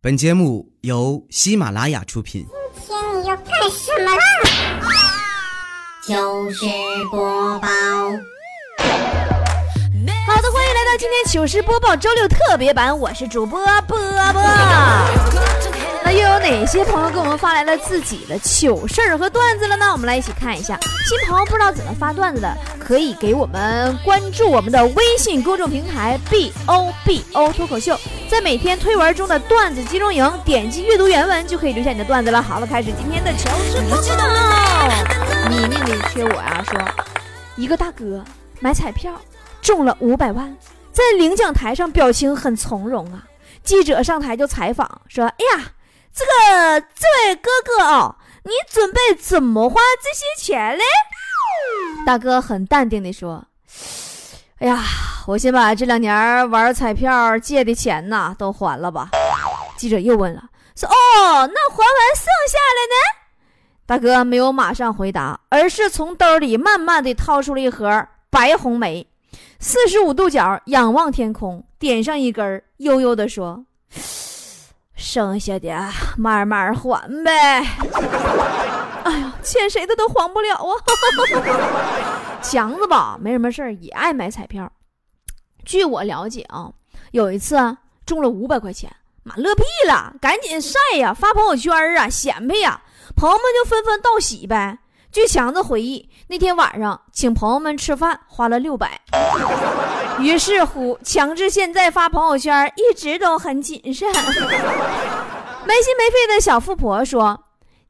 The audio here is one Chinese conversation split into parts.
本节目由喜马拉雅出品。今天你要干什么啦？糗事播报，好的，欢迎来到今天糗事播报周六特别版，我是主播波波。又有哪些朋友给我们发来了自己的糗事儿和段子了呢？我们来一起看一下。新朋友不知道怎么发段子的，可以给我们关注我们的微信公众平台 B O B O 脱口秀，在每天推文中的段子集中营点击阅读原文就可以留下你的段子了。好了，开始今天的糗事播报。你命里缺我呀、说一个大哥买彩票中了五百万，在领奖台上表情很从容啊。记者上台就采访说：“哎呀，这个这位哥哥哦，你准备怎么花这些钱嘞？”大哥很淡定地说：“哎呀，我先把这两年玩彩票借的钱呐都还了吧。”记者又问了：“说哦，那还完剩下的呢？”大哥没有马上回答，而是从兜里慢慢地掏出了一盒白红梅，四十五度角仰望天空，点上一根，悠悠地说：“剩下的慢慢还呗。”哎呀，欠谁的都还不了啊！强子吧，没什么事儿，也爱买彩票。据我了解啊，有一次啊中了五百块钱，妈乐屁了，赶紧晒呀，发朋友圈啊，显摆呀，朋友们就纷纷道喜呗。据强子回忆，那天晚上请朋友们吃饭，花了六百。于是乎，强制现在发朋友圈一直都很谨慎。没心没肺的小富婆说：“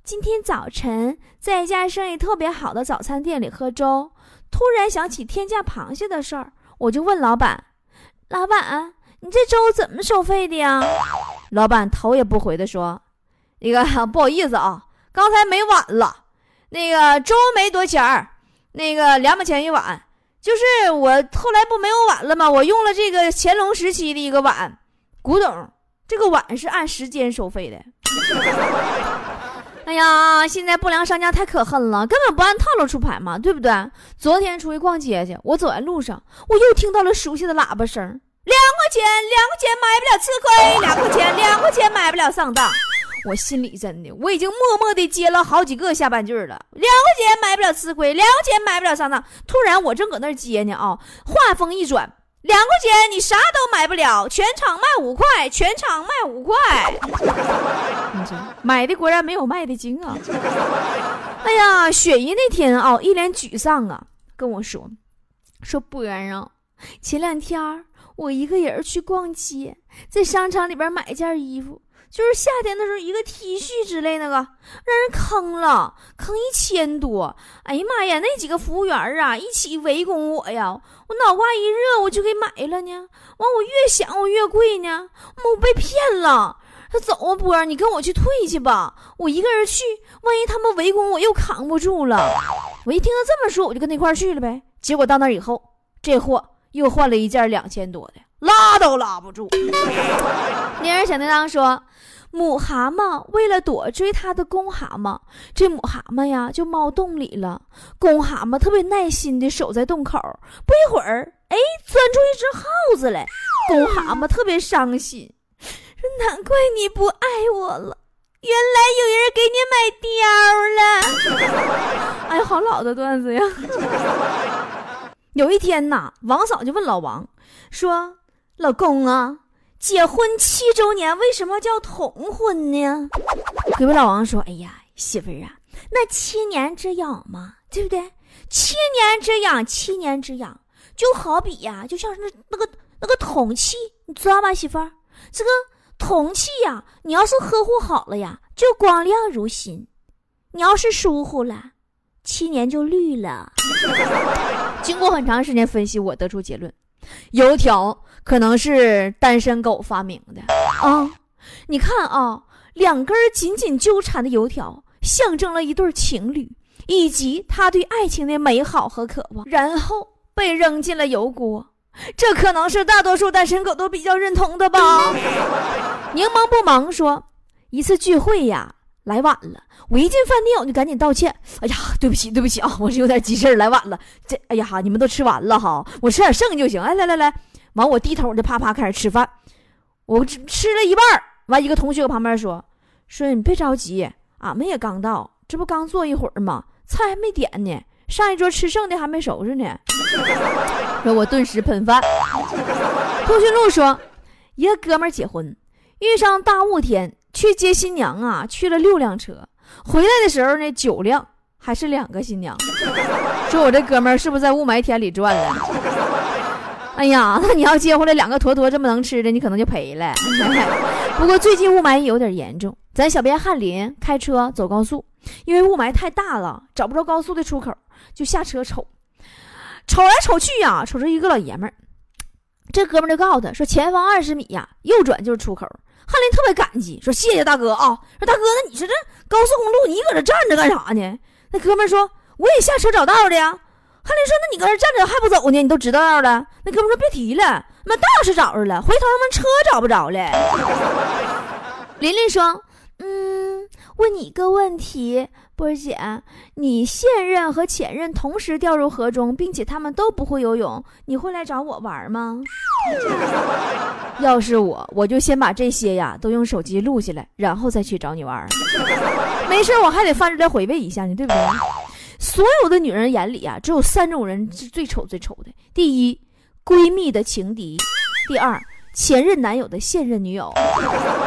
今天早晨在一家生意特别好的早餐店里喝粥，突然想起天价螃蟹的事儿，我就问老板：‘老板，你这粥怎么收费的呀？’老板头也不回的说：‘那个不好意思啊，刚才没碗了。’那个粥没多钱儿，那个两毛钱一碗，就是我后来不没有碗了吗？我用了这个乾隆时期的一个碗，古董，这个碗是按时间收费的。哎呀，现在不良商家太可恨了，根本不按套路出牌嘛，对不对？昨天出去逛街去，我走在路上，我又听到了熟悉的喇叭声，两块钱，两块钱买不了吃亏，两块钱，两块钱买不了上当。我心里真的，我已经默默的接了好几个下半句了。两块钱买不了吃亏，两块钱买不了上当。突然我正搁那接呢啊，话锋一转，两块钱你啥都买不了，全场卖五块，全场卖五块。你这买的果然没有卖的精啊！哎呀，雪姨那天啊，一脸沮丧啊，跟我说说波儿啊，前两天我一个人去逛街，在商场里边买件衣服。就是夏天的时候，一个 T 恤之类那个，让人坑了，坑一千多。哎呀妈呀，那几个服务员啊，一起围攻我呀！我脑瓜一热，我就给买了呢。完，我越想我越贵呢，我被骗了。他走啊，波儿，你跟我去退去吧。我一个人去，万一他们围攻我又扛不住了。我一听他这么说，我就跟他一块去了呗。结果到那以后，这货又换了一件两千多的，拉都拉不住。铃儿小叮当说。母蛤蟆为了躲追它的公蛤蟆，这母蛤蟆呀就猫洞里了。公蛤蟆特别耐心的守在洞口，不一会儿，哎，钻出一只耗子来。公蛤蟆特别伤心，说：“难怪你不爱我了，原来有人给你买貂了。”哎，好老的段子呀！有一天呐，王嫂就问老王说：“老公啊。”结婚七周年为什么叫同婚呢？隔壁老王说：“哎呀，媳妇儿啊，那七年之痒嘛，对不对？七年之痒，七年之痒，就好比呀，就像是那那个那个铜器，你知道吗，媳妇儿？这个铜器呀，你要是呵护好了呀，就光亮如新；你要是疏忽了，七年就绿了。经过很长时间分析，我得出结论：油条。”可能是单身狗发明的啊！你看啊，两根紧紧纠缠的油条，象征了一对情侣以及他对爱情的美好和渴望，然后被扔进了油锅。这可能是大多数单身狗都比较认同的吧？柠檬不忙说，一次聚会呀，来晚了，我一进饭店我就赶紧道歉。哎呀，对不起，对不起啊，我是有点急事来晚了。这，哎呀哈，你们都吃完了哈，我吃点剩就行。哎，来来来。完，我低头就啪啪开始吃饭，我吃吃了一半完，一个同学搁旁边说：“说你别着急，俺们也刚到，这不刚坐一会儿吗？菜还没点呢，上一桌吃剩的还没收拾呢。”说我顿时喷饭。通讯录说，一个哥们儿结婚，遇上大雾天去接新娘啊，去了六辆车，回来的时候呢，九辆还是两个新娘。说我这哥们儿是不是在雾霾天里转了？哎呀，那你要接回来两个坨坨这么能吃的，你可能就赔了。不过最近雾霾有点严重，咱小编翰林开车走高速，因为雾霾太大了，找不着高速的出口，就下车瞅，瞅来瞅去呀，瞅着一个老爷们儿。这哥们儿就告诉他说：“前方二十米呀，右转就是出口。”翰林特别感激，说：“谢谢大哥啊！”说：“大哥，那你说这高速公路，你搁这站着干啥呢？”那哥们儿说：“我也下车找道的呀。”翰林说：“那你搁这站着还不走呢？你都知道了。”那哥们说：“别提了，妈道是找着了，回头他妈车找不着了。”琳琳说：“嗯，问你一个问题。”波儿姐，你现任和前任同时掉入河中，并且他们都不会游泳，你会来找我玩吗？要是我，我就先把这些呀都用手机录下来，然后再去找你玩。没事，我还得翻出来回味一下呢，对不对？所有的女人眼里啊，只有三种人是最丑最丑的：第一，闺蜜的情敌；第二，前任男友的现任女友；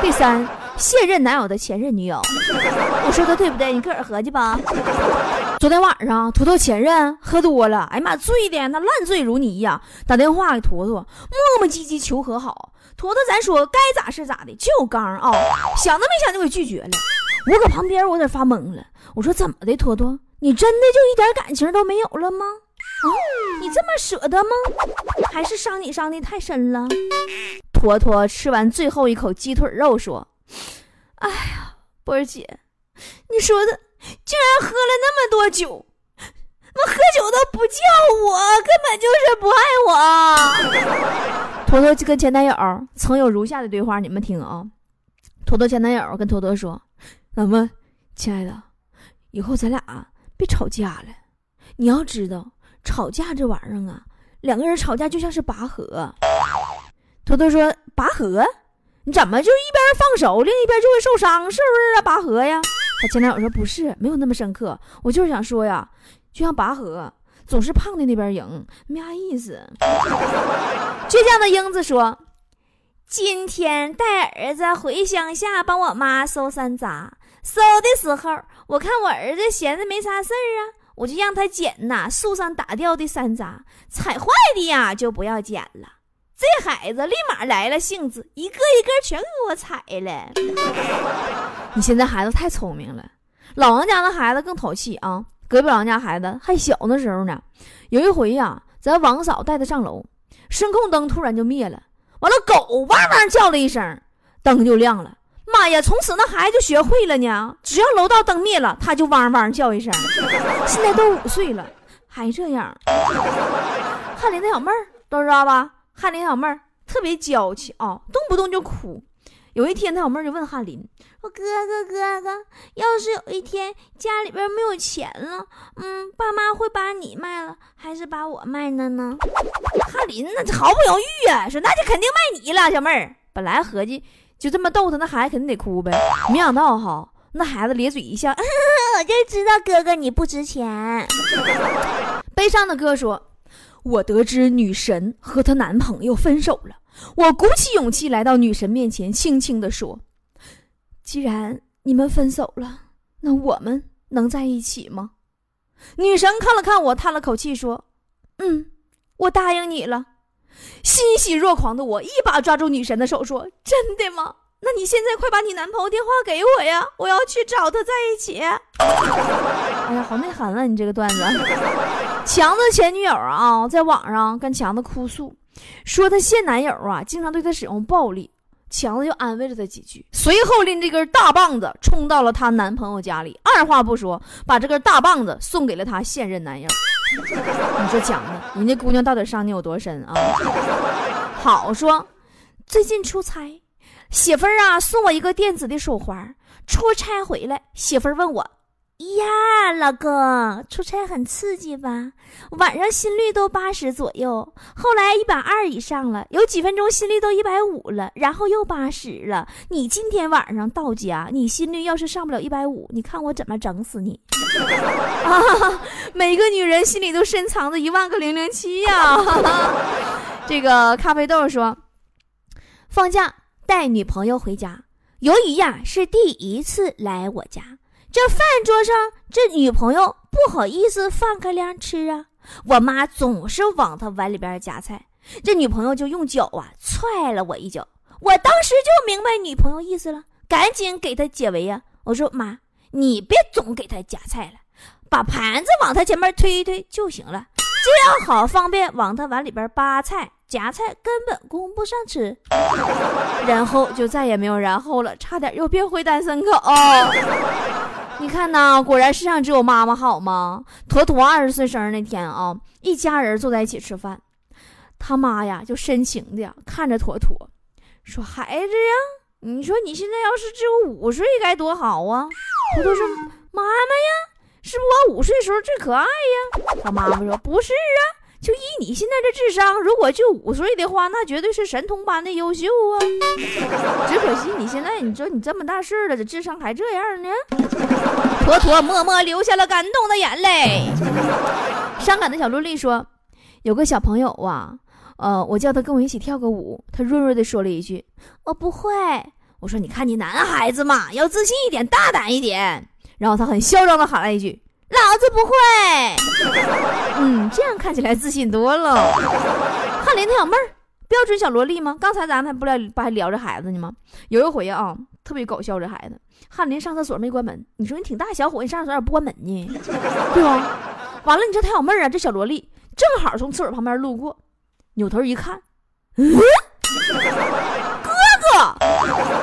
第三。现任男友的前任女友，我说的对不对？你个儿合计吧。昨天晚上，坨坨前任喝多了，哎呀妈，醉的那烂醉如泥呀！打电话给坨坨，磨磨唧唧求和好。坨坨咱说该咋是咋的，就刚啊，想都没想就给拒绝了。我搁旁边，我有点发懵了。我说怎么的，坨坨，你真的就一点感情都没有了吗？啊，你这么舍得吗？还是伤你伤的太深了？坨坨吃完最后一口鸡腿肉，说。哎呀，波儿姐，你说的竟然喝了那么多酒，那喝酒都不叫我，根本就是不爱我。坨坨跟前男友曾有如下的对话，你们听啊。坨坨前男友跟坨坨说：“怎么，亲爱的，以后咱俩别吵架了。你要知道，吵架这玩意儿啊，两个人吵架就像是拔河。”坨坨说：“拔河。”你怎么就一边放手，另一边就会受伤，是不是啊？拔河呀！他前男友说不是，没有那么深刻。我就是想说呀，就像拔河，总是胖的那边赢，没啥意思。倔强的英子说：“今天带儿子回乡下帮我妈收山楂，收的时候我看我儿子闲着没啥事儿啊，我就让他捡呐树上打掉的山楂，踩坏的呀就不要捡了。”这孩子立马来了兴致，一个一个全给我踩了。你现在孩子太聪明了，老王家的孩子更淘气啊！隔壁老王家孩子还小的时候呢，有一回呀，咱王嫂带他上楼，声控灯突然就灭了，完了狗汪汪叫了一声，灯就亮了。妈呀！从此那孩子就学会了呢，只要楼道灯灭了，他就汪汪叫一声。现在都五岁了，还这样。翰林的小妹儿都知道吧？翰林小妹儿特别娇气啊，动不动就哭。有一天，他小妹儿就问翰林：“说哥哥哥哥，要是有一天家里边没有钱了，嗯，爸妈会把你卖了，还是把我卖了呢？”翰林那毫不犹豫啊，说：“那就肯定卖你了，小妹儿。”本来合计就这么逗他，那孩子肯定得哭呗。没想到哈，那孩子咧嘴一笑：“ 我就知道哥哥你不值钱。”悲伤的哥说。我得知女神和她男朋友分手了，我鼓起勇气来到女神面前，轻轻地说：“既然你们分手了，那我们能在一起吗？”女神看了看我，叹了口气说：“嗯，我答应你了。”欣喜若狂的我一把抓住女神的手说：“真的吗？那你现在快把你男朋友电话给我呀，我要去找他在一起。”哎呀，好内涵啊，你这个段子。强子前女友啊，在网上跟强子哭诉，说他现男友啊经常对他使用暴力。强子就安慰了他几句，随后拎这根大棒子冲到了她男朋友家里，二话不说，把这根大棒子送给了他现任男友。你说强子，人家姑娘到底伤你有多深啊？好说，最近出差，媳妇儿啊送我一个电子的手环，出差回来，媳妇儿问我呀，老公，出差很刺激吧？晚上心率都八十左右，后来一百二以上了，有几分钟心率都一百五了，然后又八十了。你今天晚上到家，你心率要是上不了一百五，你看我怎么整死你？啊，每个女人心里都深藏着一万个零零七呀！这个咖啡豆说，放假带女朋友回家，由于呀是第一次来我家。这饭桌上，这女朋友不好意思放开量吃啊，我妈总是往她碗里边夹菜，这女朋友就用脚啊踹了我一脚，我当时就明白女朋友意思了，赶紧给她解围呀。我说妈，你别总给她夹菜了，把盘子往她前面推一推就行了，这样好方便往她碗里边扒菜夹菜，根本供不上吃。然后就再也没有然后了，差点又变回单身狗。你看呐，果然世上只有妈妈好吗？坨坨二十岁生日那天啊，一家人坐在一起吃饭，他妈呀就深情的看着坨坨，说：“孩子呀，你说你现在要是只有五岁该多好啊！”坨坨说：“妈妈呀，是不是我五岁时候最可爱呀？”他妈妈说：“不是啊。”就以你现在这智商，如果就五岁的话，那绝对是神童般的优秀啊！只可惜你现在，你说你这么大事了，这智商还这样呢？坨坨默默流下了感动的眼泪。伤感的小萝莉说：“有个小朋友啊，呃，我叫他跟我一起跳个舞，他弱弱的说了一句：我不会。我说你看你男孩子嘛，要自信一点，大胆一点。然后他很嚣张的喊了一句。”老子不会，嗯，这样看起来自信多了。翰林他小妹儿，标准小萝莉吗？刚才咱们还不聊不还聊着孩子呢吗？有一回啊，特别搞笑，这孩子，翰林上厕所没关门，你说你挺大小伙，你上厕所咋不关门呢？对吧？完了，你这他小妹儿啊，这小萝莉正好从厕所旁边路过，扭头一看，嗯，哥哥，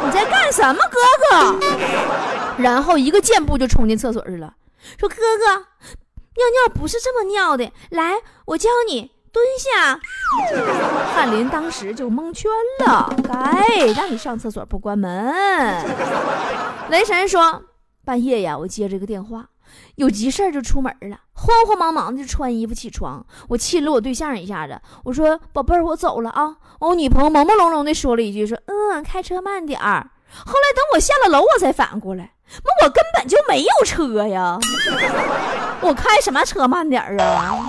你在干什么？哥哥，然后一个箭步就冲进厕所去了。说哥哥，尿尿不是这么尿的，来，我教你蹲下。翰林当时就蒙圈了，该让你上厕所不关门。雷神说，半夜呀，我接这个电话，有急事就出门了，慌慌忙忙的就穿衣服起床，我亲了我对象一下子，我说宝贝儿，我走了啊。我女朋友朦朦胧胧的说了一句，说嗯，开车慢点儿。后来等我下了楼，我才反应过来。那我根本就没有车呀！我开什么车慢点啊？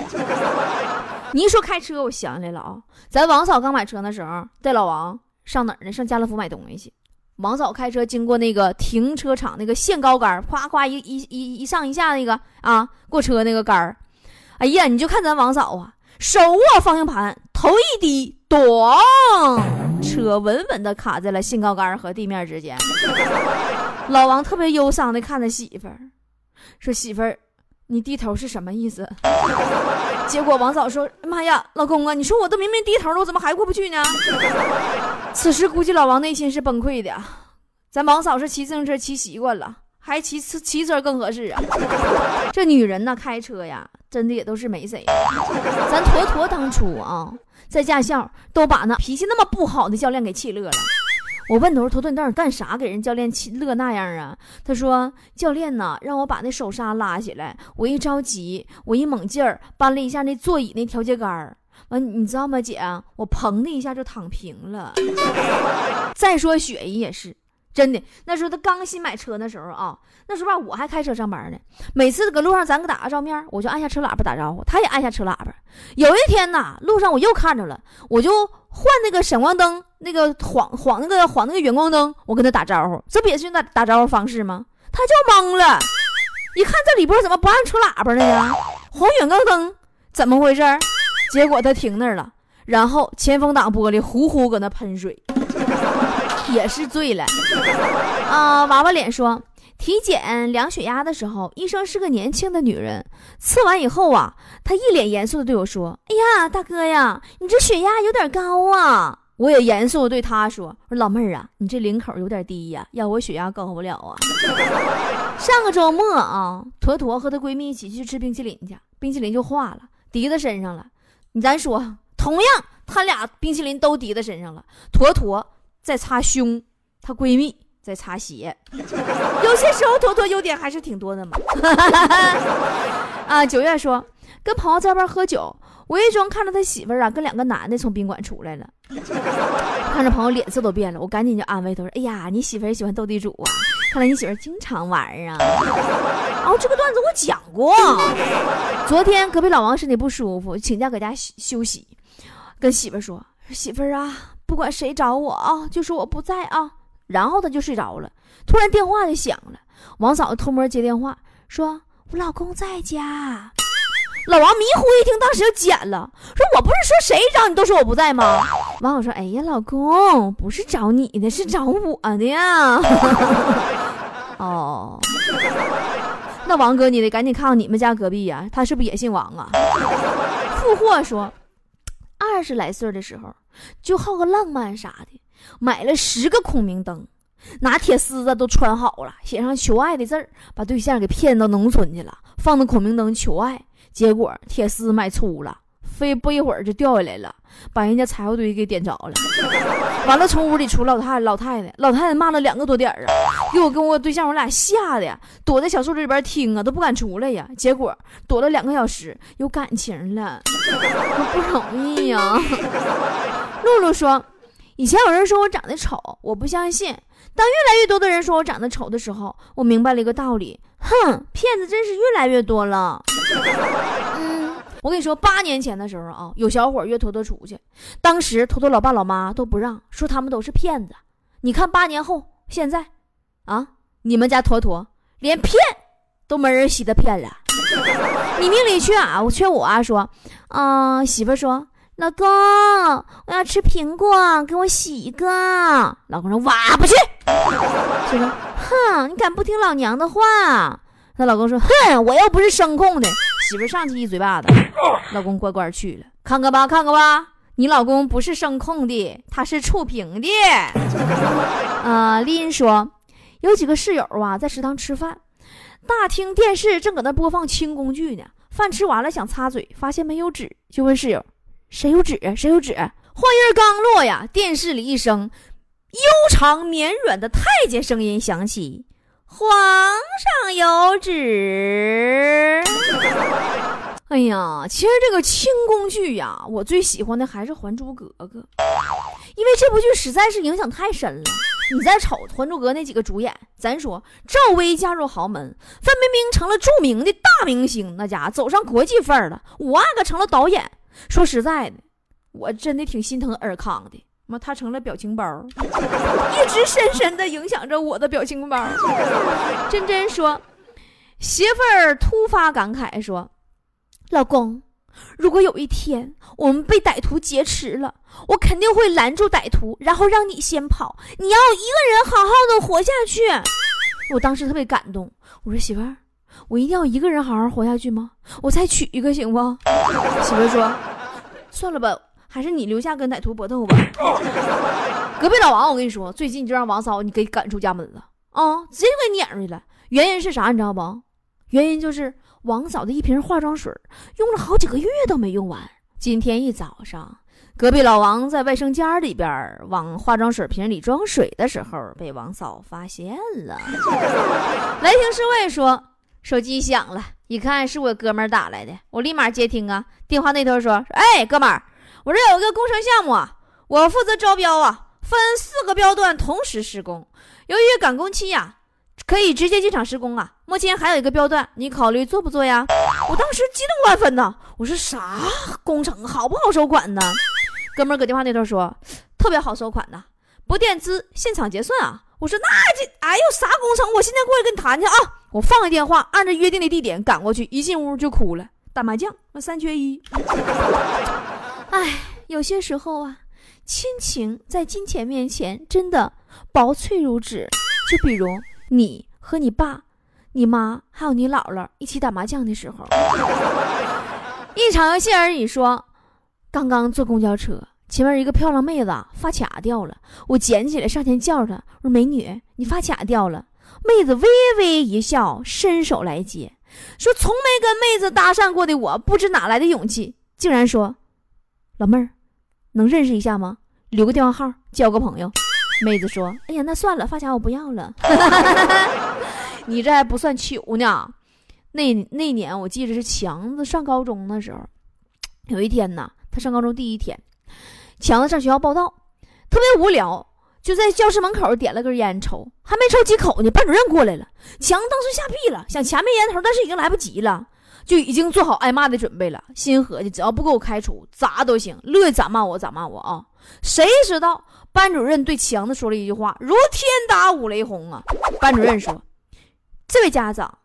你一说开车，我想起来了啊！咱王嫂刚买车那时候，带老王上哪儿呢？上家乐福买东西去。王嫂开车经过那个停车场那个限高杆，夸夸一一一一上一下那个啊过车那个杆。哎呀，你就看咱王嫂啊，手握方向盘，头一低，咚，车稳稳的卡在了限高杆和地面之间。老王特别忧伤的看着媳妇儿，说：“媳妇儿，你低头是什么意思？” 结果王嫂说：“妈呀，老公啊，你说我都明明低头了，我怎么还过不去呢？” 此时估计老王内心是崩溃的。咱王嫂是骑自行车骑习惯了，还骑骑车更合适啊。这女人呢，开车呀，真的也都是没谁。咱坨坨当初啊，在驾校都把那脾气那么不好的教练给气乐了。我问他说：“头头，你到底干啥给人教练气乐那样啊？”他说：“教练呢，让我把那手刹拉起来。我一着急，我一猛劲儿搬了一下那座椅那调节杆儿。完，你知道吗，姐？我砰的一下就躺平了。再说雪姨也是。”真的，那时候他刚新买车那时候啊，那时候吧我还开车上班呢。每次搁路上咱搁打个照面，我就按下车喇叭打招呼，他也按下车喇叭。有一天呐，路上我又看着了，我就换那个闪光灯，那个晃晃那个晃那个远光灯，我跟他打招呼，这不也是打打招呼方式吗？他就懵了，一看这李波怎么不按车喇叭了呢？晃远光灯怎么回事？结果他停那儿了，然后前风挡玻璃呼呼搁那喷水。也是醉了，啊！娃娃脸说，体检量血压的时候，医生是个年轻的女人。测完以后啊，她一脸严肃的对我说：“哎呀，大哥呀，你这血压有点高啊！”我也严肃对她说：“我说老妹儿啊，你这领口有点低呀，要我血压高不了啊。”上个周末啊，坨坨和她闺蜜一起去吃冰淇淋去，冰淇淋就化了，滴在身上了。你咱说，同样，他俩冰淇淋都滴在身上了，坨坨。在擦胸，她闺蜜在擦鞋。有些时候坨坨优点还是挺多的嘛。啊，九月说跟朋友在外边喝酒，无意中看到他媳妇儿啊跟两个男的从宾馆出来了，看着朋友脸色都变了，我赶紧就安慰他说：“哎呀，你媳妇儿喜欢斗地主啊？看来你媳妇儿经常玩啊。”哦，这个段子我讲过。昨天隔壁老王身体不舒服，请假搁家休休息，跟媳妇儿说：“媳妇儿啊，不管谁找我啊，就说我不在啊。”然后他就睡着了，突然电话就响了，王嫂子偷摸接电话说。我老公在家，老王迷糊一听，当时就剪了，说：“我不是说谁找你都说我不在吗？”王嫂说：“哎呀，老公不是找你的，是找我的呀。”哦，那王哥，你得赶紧看看你们家隔壁呀，他是不是也姓王啊？富货说，二十来岁的时候就好个浪漫啥的，买了十个孔明灯。拿铁丝子都穿好了，写上求爱的字儿，把对象给骗到农村去了，放那孔明灯求爱。结果铁丝买粗了，飞不一会儿就掉下来了，把人家柴火堆给点着了。完了，从屋里出老太老太太，老太太骂了两个多点儿啊，给我跟我对象我俩吓的，躲在小树林里边听啊，都不敢出来呀。结果躲了两个小时，有感情了，不容易呀。露露说，以前有人说我长得丑，我不相信。当越来越多的人说我长得丑的时候，我明白了一个道理：哼，骗子真是越来越多了。我跟你说，八年前的时候啊，有小伙约坨坨出去，当时坨坨老爸老妈都不让，说他们都是骗子。你看八年后，现在，啊，你们家坨坨连骗都没人稀得骗了。你命里缺啊，我缺我啊，说，啊，媳妇说。老公，我要吃苹果，给我洗一个。老公说：“我不去。”媳妇说：“哼，你敢不听老娘的话？”她老公说：“哼，我又不是声控的。”媳妇上去一嘴巴子，老公乖乖去了。看看吧，看看吧，你老公不是声控的，他是触屏的。啊，丽音说，有几个室友啊，在食堂吃饭，大厅电视正搁那播放轻宫剧呢。饭吃完了，想擦嘴，发现没有纸，就问室友。谁有纸？谁有纸？话音刚落呀，电视里一声悠长绵软的太监声音响起：“皇上有旨。”哎呀，其实这个清宫剧呀，我最喜欢的还是《还珠格格》，因为这部剧实在是影响太深了。你再瞅《还珠格格》那几个主演，咱说赵薇嫁入豪门，范冰冰成了著名的大明星，那家伙走上国际范儿了，五阿哥成了导演。说实在的，我真的挺心疼尔康的。妈，他成了表情包，一直深深的影响着我的表情包。真真说，媳妇儿突发感慨说：“老公，如果有一天我们被歹徒劫持了，我肯定会拦住歹徒，然后让你先跑，你要一个人好好的活下去。”我当时特别感动，我说：“媳妇儿。”我一定要一个人好好活下去吗？我再娶一个行不？媳妇儿说：“算了吧，还是你留下跟歹徒搏斗吧。”隔壁老王，我跟你说，最近就让王嫂你给赶出家门了啊，直接给撵出去了。原因是啥？你知道不？原因就是王嫂的一瓶化妆水用了好几个月都没用完。今天一早上，隔壁老王在卫生间里边往化妆水瓶里装水的时候，被王嫂发现了。雷霆侍卫说。手机响了，一看是我哥们儿打来的，我立马接听啊。电话那头说：“哎，哥们儿，我这有个工程项目啊，我负责招标啊，分四个标段同时施工。由于赶工期呀，可以直接进场施工啊。目前还有一个标段，你考虑做不做呀？”我当时激动万分呐，我说：“啥工程好不好收款呢？”哥们儿搁电话那头说：“特别好收款呐，不垫资，现场结算啊。”我说：“那这哎呦啥工程？我现在过来跟你谈去啊。”我放下电话，按照约定的地点赶过去，一进屋就哭了。打麻将，那三缺一。哎，有些时候啊，亲情在金钱面前真的薄脆如纸。就比如你和你爸、你妈还有你姥姥一起打麻将的时候，一场游戏而已。说，刚刚坐公交车，前面一个漂亮妹子发卡掉了，我捡起来上前叫她，我说：“美女，你发卡掉了。”妹子微微一笑，伸手来接，说：“从没跟妹子搭讪过的我，不知哪来的勇气，竟然说，老妹儿，能认识一下吗？留个电话号，交个朋友。”妹子说：“哎呀，那算了，发卡我不要了。你这还不算糗呢。那那年我记得是强子上高中的时候，有一天呢，他上高中第一天，强子上学校报道，特别无聊，就在教室门口点了根烟抽，还没抽几口呢，班主任过来了，强子当时吓屁了，想掐灭烟头，但是已经来不及了。”就已经做好挨骂的准备了，心合计只要不给我开除，咋都行，乐意咋骂我咋骂我啊！谁知道班主任对强子说了一句话，如天打五雷轰啊！班主任说：“这位家长，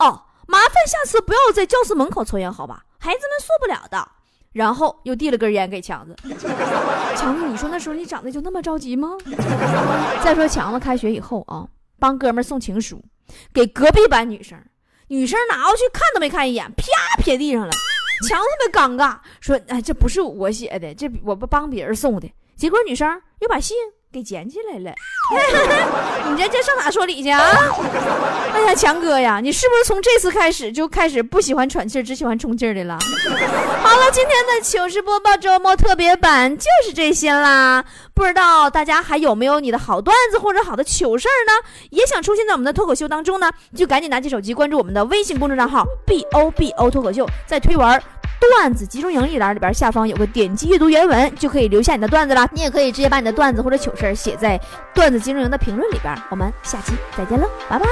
哦，麻烦下次不要在教室门口抽烟，好吧？孩子们受不了的。”然后又递了根烟给强子。强子，你说那时候你长得就那么着急吗？再说强子开学以后啊，帮哥们送情书，给隔壁班女生。女生拿过去看都没看一眼，啪撇地上了。强特别尴尬，说：“哎，这不是我写的，这我不帮别人送的。”结果女生又把信给捡起来了。你这这上哪说理去啊？哎呀，强哥呀，你是不是从这次开始就开始不喜欢喘气儿，只喜欢充气的了？好了，今天的糗事播报周末特别版就是这些啦。不知道大家还有没有你的好段子或者好的糗事儿呢？也想出现在我们的脱口秀当中呢？就赶紧拿起手机关注我们的微信公众账号 b o b o 脱口秀，在推文段子集中营一栏里边下方有个点击阅读原文，就可以留下你的段子了。你也可以直接把你的段子或者糗事写在段子集中营的评论里边。我们下期再见喽，拜拜。